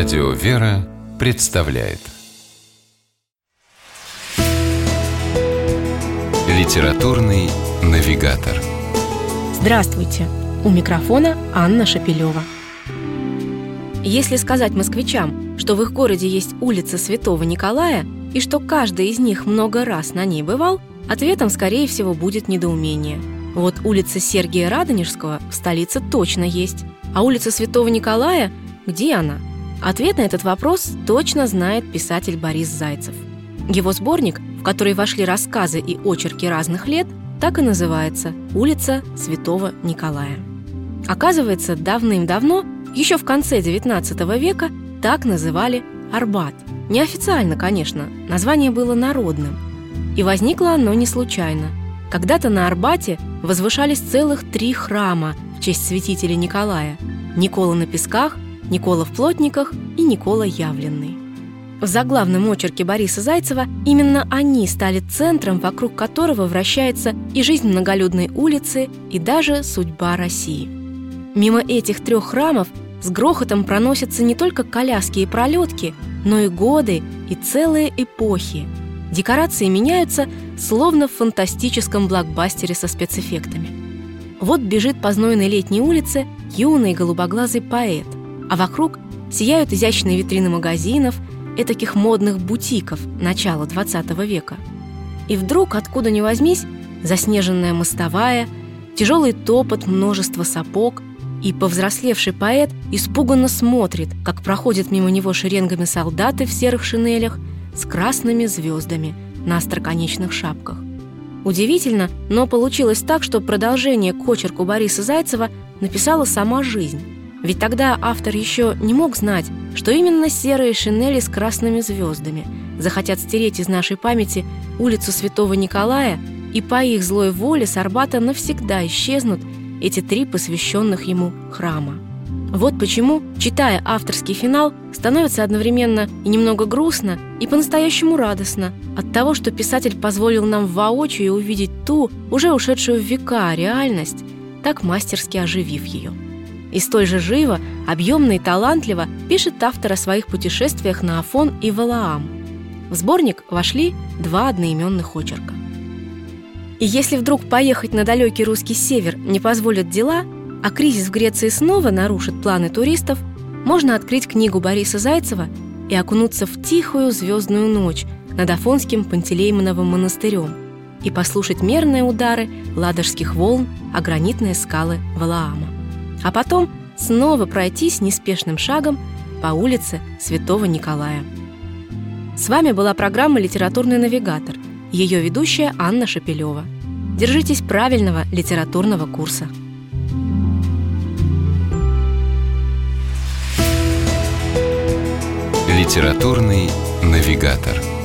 Радио «Вера» представляет Литературный навигатор Здравствуйте! У микрофона Анна Шапилева. Если сказать москвичам, что в их городе есть улица Святого Николая и что каждый из них много раз на ней бывал, ответом, скорее всего, будет недоумение. Вот улица Сергия Радонежского в столице точно есть, а улица Святого Николая – где она? Ответ на этот вопрос точно знает писатель Борис Зайцев. Его сборник, в который вошли рассказы и очерки разных лет, так и называется «Улица Святого Николая». Оказывается, давным-давно, еще в конце XIX века, так называли Арбат. Неофициально, конечно, название было народным. И возникло оно не случайно. Когда-то на Арбате возвышались целых три храма в честь святителя Николая – Никола на Песках – Никола в Плотниках и Никола Явленный. В заглавном очерке Бориса Зайцева именно они стали центром, вокруг которого вращается и жизнь многолюдной улицы, и даже судьба России. Мимо этих трех храмов с грохотом проносятся не только коляски и пролетки, но и годы и целые эпохи. Декорации меняются, словно в фантастическом блокбастере со спецэффектами. Вот бежит по знойной летней улице юный голубоглазый поэт – а вокруг сияют изящные витрины магазинов, этаких модных бутиков начала XX века. И вдруг, откуда ни возьмись, заснеженная мостовая, тяжелый топот множества сапог, и повзрослевший поэт испуганно смотрит, как проходят мимо него шеренгами солдаты в серых шинелях с красными звездами на остроконечных шапках. Удивительно, но получилось так, что продолжение к очерку Бориса Зайцева написала сама жизнь. Ведь тогда автор еще не мог знать, что именно серые шинели с красными звездами захотят стереть из нашей памяти улицу Святого Николая, и по их злой воле с Арбата навсегда исчезнут эти три посвященных ему храма. Вот почему, читая авторский финал, становится одновременно и немного грустно, и по-настоящему радостно от того, что писатель позволил нам воочию увидеть ту, уже ушедшую в века, реальность, так мастерски оживив ее. И столь же живо, объемно и талантливо пишет автор о своих путешествиях на Афон и Валаам. В сборник вошли два одноименных очерка. И если вдруг поехать на далекий русский север не позволят дела, а кризис в Греции снова нарушит планы туристов, можно открыть книгу Бориса Зайцева и окунуться в тихую звездную ночь над Афонским Пантелеймоновым монастырем и послушать мерные удары ладожских волн о гранитные скалы Валаама а потом снова пройтись неспешным шагом по улице Святого Николая. С вами была программа «Литературный навигатор», ее ведущая Анна Шапилева. Держитесь правильного литературного курса. Литературный навигатор.